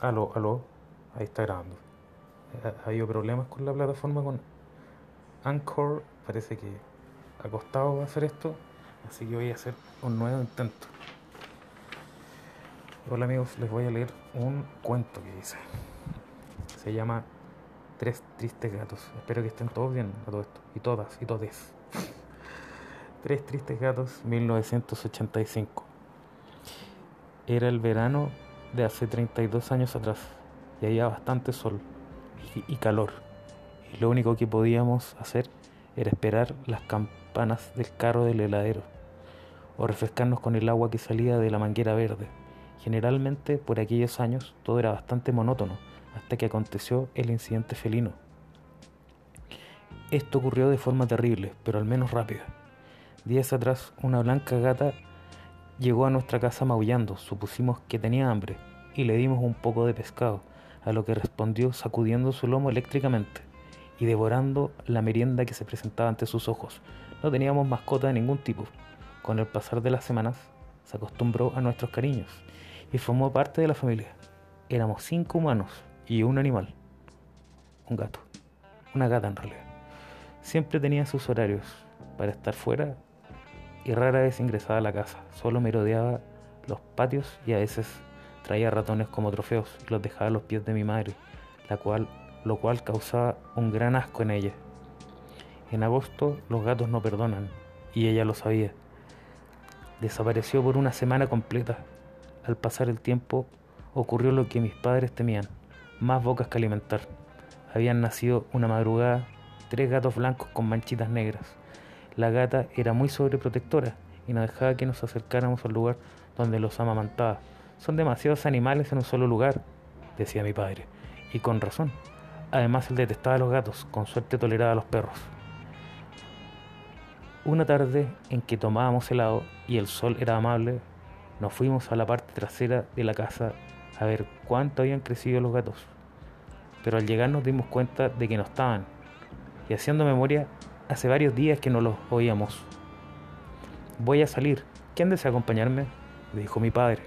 Aló, aló. Ahí está grabando. Ha, ha habido problemas con la plataforma con Anchor. Parece que ha costado hacer esto. Así que voy a hacer un nuevo intento. Hola amigos, les voy a leer un cuento que hice. Se llama Tres tristes gatos. Espero que estén todos bien a todo esto. Y todas, y todes. Tres tristes gatos, 1985. Era el verano de hace 32 años atrás y había bastante sol y, calor. Y lo único que podíamos hacer era esperar las campanas del carro del heladero o refrescarnos con el agua que salía de la manguera verde. Generalmente por aquellos años todo era bastante monótono hasta que aconteció el incidente felino. Esto ocurrió de forma terrible, pero al menos rápida. Días atrás, una blanca gata llegó a nuestra casa maullando, supusimos que tenía hambre, y le dimos un poco de pescado, a lo que respondió sacudiendo su lomo eléctricamente y devorando la merienda que se presentaba ante sus ojos. No teníamos mascota de ningún tipo. Con el pasar de las semanas, se acostumbró a nuestros cariños y formó parte de la familia. Éramos cinco humanos y un animal. Un gato. Una gata en realidad. Siempre tenía sus horarios para estar fuera y rara vez ingresaba a la casa. Solo merodeaba los patios y a veces traía ratones como trofeos y los dejaba a los pies de mi madre, lo cual causaba un gran asco en ella. En agosto los gatos no perdonan y ella lo sabía. Desapareció por una semana completa. Al pasar el tiempo ocurrió lo que mis padres temían, más bocas que alimentar. Habían nacido una madrugada tres gatos blancos con manchitas negras. La gata era muy sobreprotectora y no dejaba que nos acercáramos al lugar donde los amamantaba. Son demasiados animales en un solo lugar, decía mi padre, y con razón. Además él detestaba a los gatos, con suerte toleraba a los perros. Una tarde en que tomábamos helado y el sol era amable, nos fuimos a la parte trasera de la casa a ver cuánto habían crecido los gatos. Pero al llegar nos dimos cuenta de que no estaban. Y haciendo memoria, hace varios días que no los oíamos. Voy a salir. ¿Quién desea acompañarme? dijo mi padre.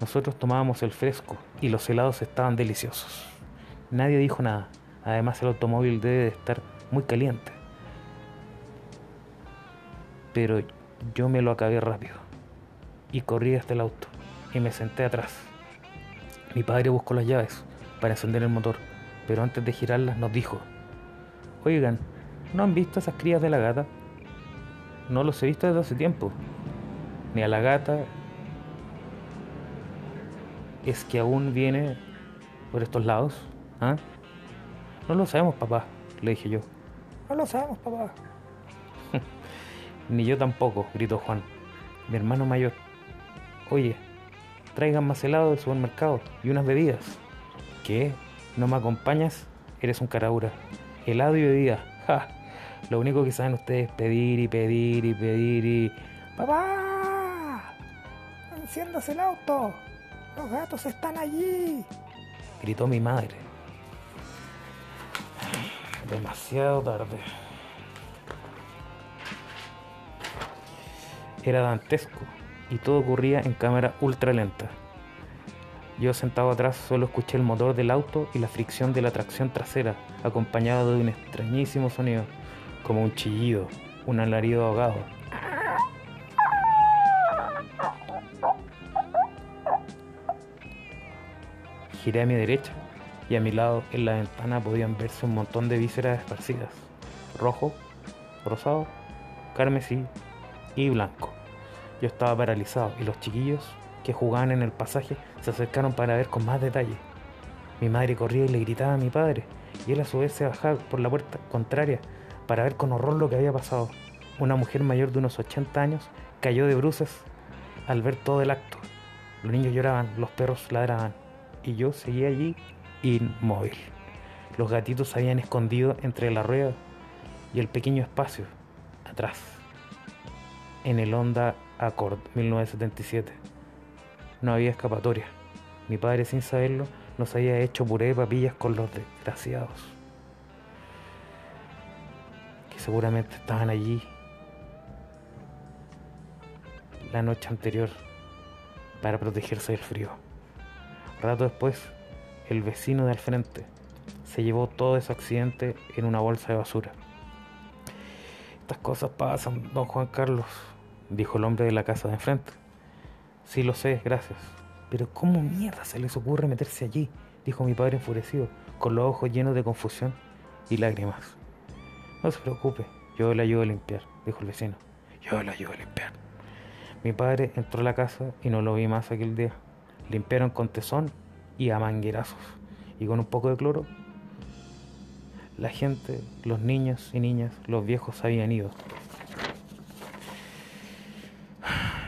Nosotros tomábamos el fresco y los helados estaban deliciosos. Nadie dijo nada. Además el automóvil debe de estar muy caliente. Pero yo me lo acabé rápido y corrí hasta el auto y me senté atrás. Mi padre buscó las llaves para encender el motor, pero antes de girarlas nos dijo, oigan, ¿no han visto esas crías de la gata? No los he visto desde hace tiempo. Ni a la gata. Es que aún viene por estos lados. ¿Ah? No lo sabemos, papá, le dije yo. No lo sabemos, papá. Ni yo tampoco, gritó Juan, mi hermano mayor. Oye, traigan más helado del supermercado y unas bebidas. ¿Qué? ¿No me acompañas? Eres un caraura. Helado y bebida. ¡Ja! Lo único que saben ustedes es pedir y pedir y pedir y... ¡Papá! ¡Enciendas el auto! ¡Los gatos están allí! Gritó mi madre. Demasiado tarde. Era dantesco y todo ocurría en cámara ultra lenta. Yo sentado atrás solo escuché el motor del auto y la fricción de la tracción trasera, acompañado de un extrañísimo sonido, como un chillido, un alarido ahogado. Giré a mi derecha y a mi lado en la ventana podían verse un montón de vísceras esparcidas, rojo, rosado, carmesí y blanco. Yo estaba paralizado y los chiquillos que jugaban en el pasaje se acercaron para ver con más detalle. Mi madre corría y le gritaba a mi padre, y él a su vez se bajaba por la puerta contraria para ver con horror lo que había pasado. Una mujer mayor de unos 80 años cayó de bruces al ver todo el acto. Los niños lloraban, los perros ladraban, y yo seguía allí inmóvil. Los gatitos se habían escondido entre la rueda y el pequeño espacio atrás, en el Honda Accord 1977. No había escapatoria. Mi padre, sin saberlo, nos había hecho puré de papillas con los desgraciados. Seguramente estaban allí la noche anterior para protegerse del frío. Rato después, el vecino de al frente se llevó todo ese accidente en una bolsa de basura. Estas cosas pasan, don Juan Carlos, dijo el hombre de la casa de enfrente. Sí lo sé, gracias. Pero ¿cómo mierda se les ocurre meterse allí? dijo mi padre enfurecido, con los ojos llenos de confusión y lágrimas. No se preocupe, yo le ayudo a limpiar, dijo el vecino. Yo le ayudo a limpiar. Mi padre entró a la casa y no lo vi más aquel día. Limpiaron con tesón y a manguerazos y con un poco de cloro. La gente, los niños y niñas, los viejos habían ido.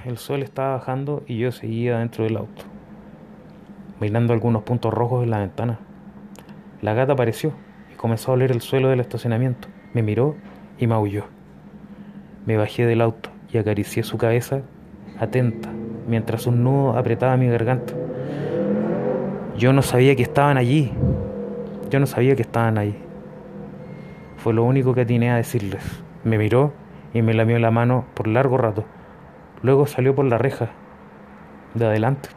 El sol estaba bajando y yo seguía dentro del auto, mirando algunos puntos rojos en la ventana. La gata apareció y comenzó a oler el suelo del estacionamiento. Me miró y maulló. Me bajé del auto y acaricié su cabeza atenta mientras un nudo apretaba mi garganta. Yo no sabía que estaban allí. Yo no sabía que estaban ahí. Fue lo único que atiné a decirles. Me miró y me lamió la mano por largo rato. Luego salió por la reja de adelante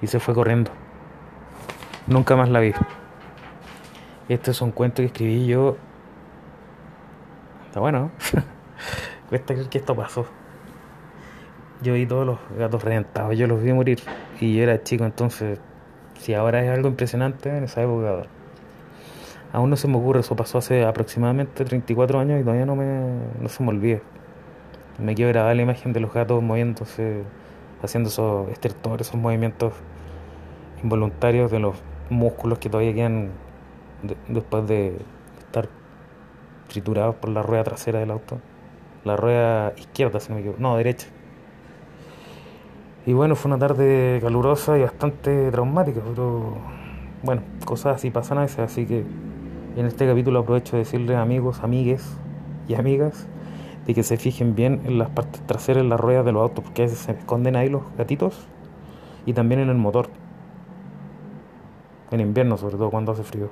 y se fue corriendo. Nunca más la vi. Este es un cuento que escribí yo. Bueno. Cuesta creer que esto pasó. Yo vi todos los gatos reventados, yo los vi morir. Y yo era chico, entonces, si ahora es algo impresionante, en esa época. Aún no se me ocurre, eso pasó hace aproximadamente 34 años y todavía no, me, no se me olvida. Me quiero grabar la imagen de los gatos moviéndose, haciendo esos estertores, esos movimientos involuntarios de los músculos que todavía quedan después de triturados por la rueda trasera del auto. La rueda izquierda, si no me equivoco. No, derecha. Y bueno, fue una tarde calurosa y bastante traumática, pero bueno, cosas así pasan a veces, así que en este capítulo aprovecho de decirles amigos, amigues y amigas de que se fijen bien en las partes traseras, en las ruedas de los autos, porque a veces se esconden ahí los gatitos y también en el motor. En invierno, sobre todo cuando hace frío.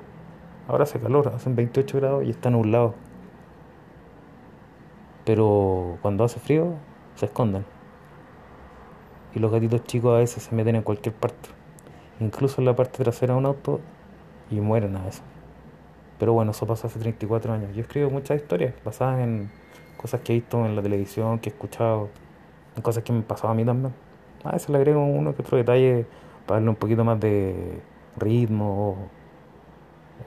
Ahora hace calor, hacen 28 grados y está nublado. Pero cuando hace frío, se esconden. Y los gatitos chicos a veces se meten en cualquier parte, incluso en la parte trasera de un auto, y mueren a veces. Pero bueno, eso pasó hace 34 años. Yo escribo muchas historias basadas en cosas que he visto en la televisión, que he escuchado, en cosas que me pasado a mí también. A veces le agrego uno que otro detalle para darle un poquito más de ritmo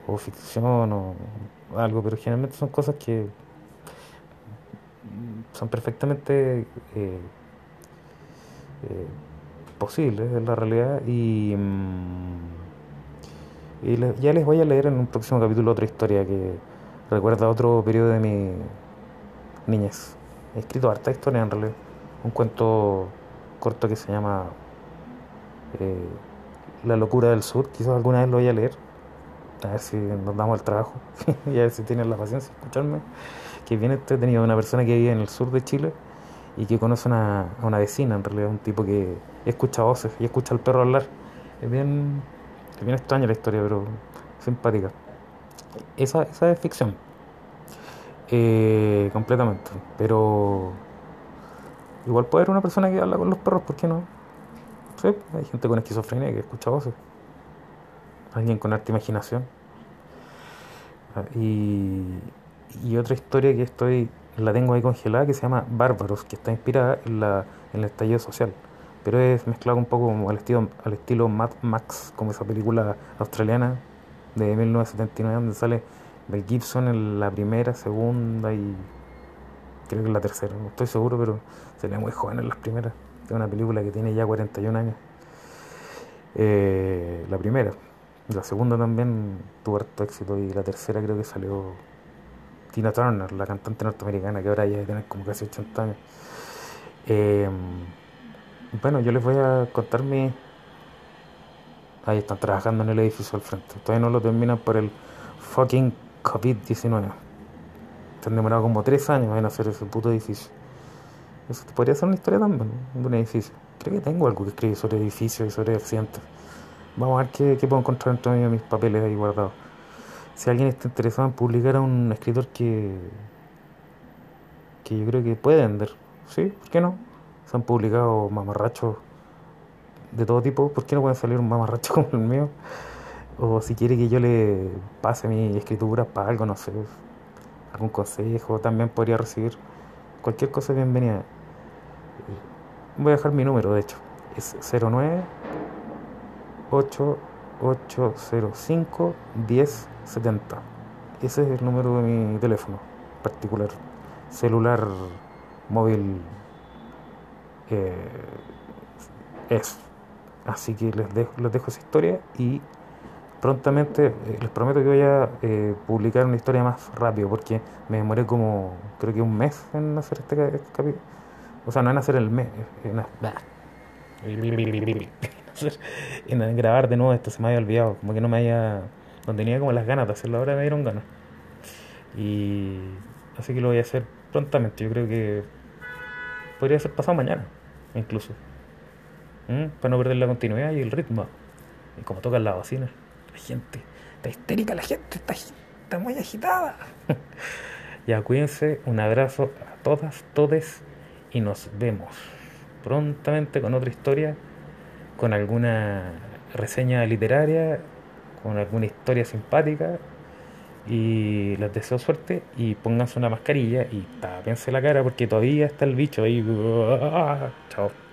o, ficción o algo, pero generalmente son cosas que son perfectamente eh, eh, posibles en la realidad y, mm, y ya les voy a leer en un próximo capítulo otra historia que recuerda otro periodo de mi niñez. He escrito harta historia en realidad. Un cuento corto que se llama eh, La locura del sur. Quizás alguna vez lo voy a leer. A ver si nos damos el trabajo. y a ver si tienen la paciencia escucharme. Que viene entretenido. Una persona que vive en el sur de Chile y que conoce a una vecina, en realidad, un tipo que escucha voces y escucha al perro hablar. Es bien, es bien extraña la historia, pero simpática. Esa, esa es ficción. Eh, completamente. Pero igual puede haber una persona que habla con los perros, ¿por qué no? Hay gente con esquizofrenia que escucha voces. Alguien con arte imaginación. Y, y otra historia que estoy la tengo ahí congelada que se llama Bárbaros, que está inspirada en, la, en el estallido social. Pero es mezclado un poco al estilo, al estilo Mad Max, como esa película australiana de 1979, donde sale Mel Gibson en la primera, segunda y creo que en la tercera, no estoy seguro, pero sería muy joven en las primeras. Es una película que tiene ya 41 años. Eh, la primera. La segunda también tuvo harto éxito y la tercera creo que salió Tina Turner, la cantante norteamericana que ahora ya tiene como casi 80 años. Eh, bueno, yo les voy a contar mi... Ahí están trabajando en el edificio al frente. Todavía no lo terminan por el fucking COVID-19. Se han demorado como tres años en hacer ese puto edificio. Eso podría ser una historia también, de un edificio. Creo que tengo algo que escribir sobre edificios y sobre accidentes. Vamos a ver qué, puedo encontrar en todos mis papeles ahí guardados si alguien está interesado en publicar a un escritor que, que yo creo que puede vender, ¿sí? ¿Por qué no? Se han publicado mamarrachos de todo tipo, ¿por qué no pueden salir un mamarracho como el mío? O si quiere que yo le pase mi escritura para algo, no sé, algún consejo, también podría recibir cualquier cosa bienvenida. Voy a dejar mi número, de hecho, es 09 8805 1070. Ese es el número de mi teléfono particular, celular, móvil. Eh, es. Así que les dejo, les dejo esa historia y prontamente eh, les prometo que voy a eh, publicar una historia más rápido porque me demoré como creo que un mes en hacer este capítulo. O sea, no en hacer el mes, en, en, grabar de nuevo esto, se me había olvidado, como que no me haya... No tenía como las ganas de hacerlo, ahora me dieron ganas. Y así que lo voy a hacer prontamente, yo creo que podría ser pasado mañana, incluso. Para no perder la continuidad y el ritmo. Y como tocan la bocina, la gente, está histérica la gente, está, está muy agitada. ya cuídense, un abrazo a todas, todes y nos vemos prontamente con otra historia, con alguna reseña literaria, con alguna historia simpática y les deseo suerte y pónganse una mascarilla y tápense la cara porque todavía está el bicho ahí. Chao.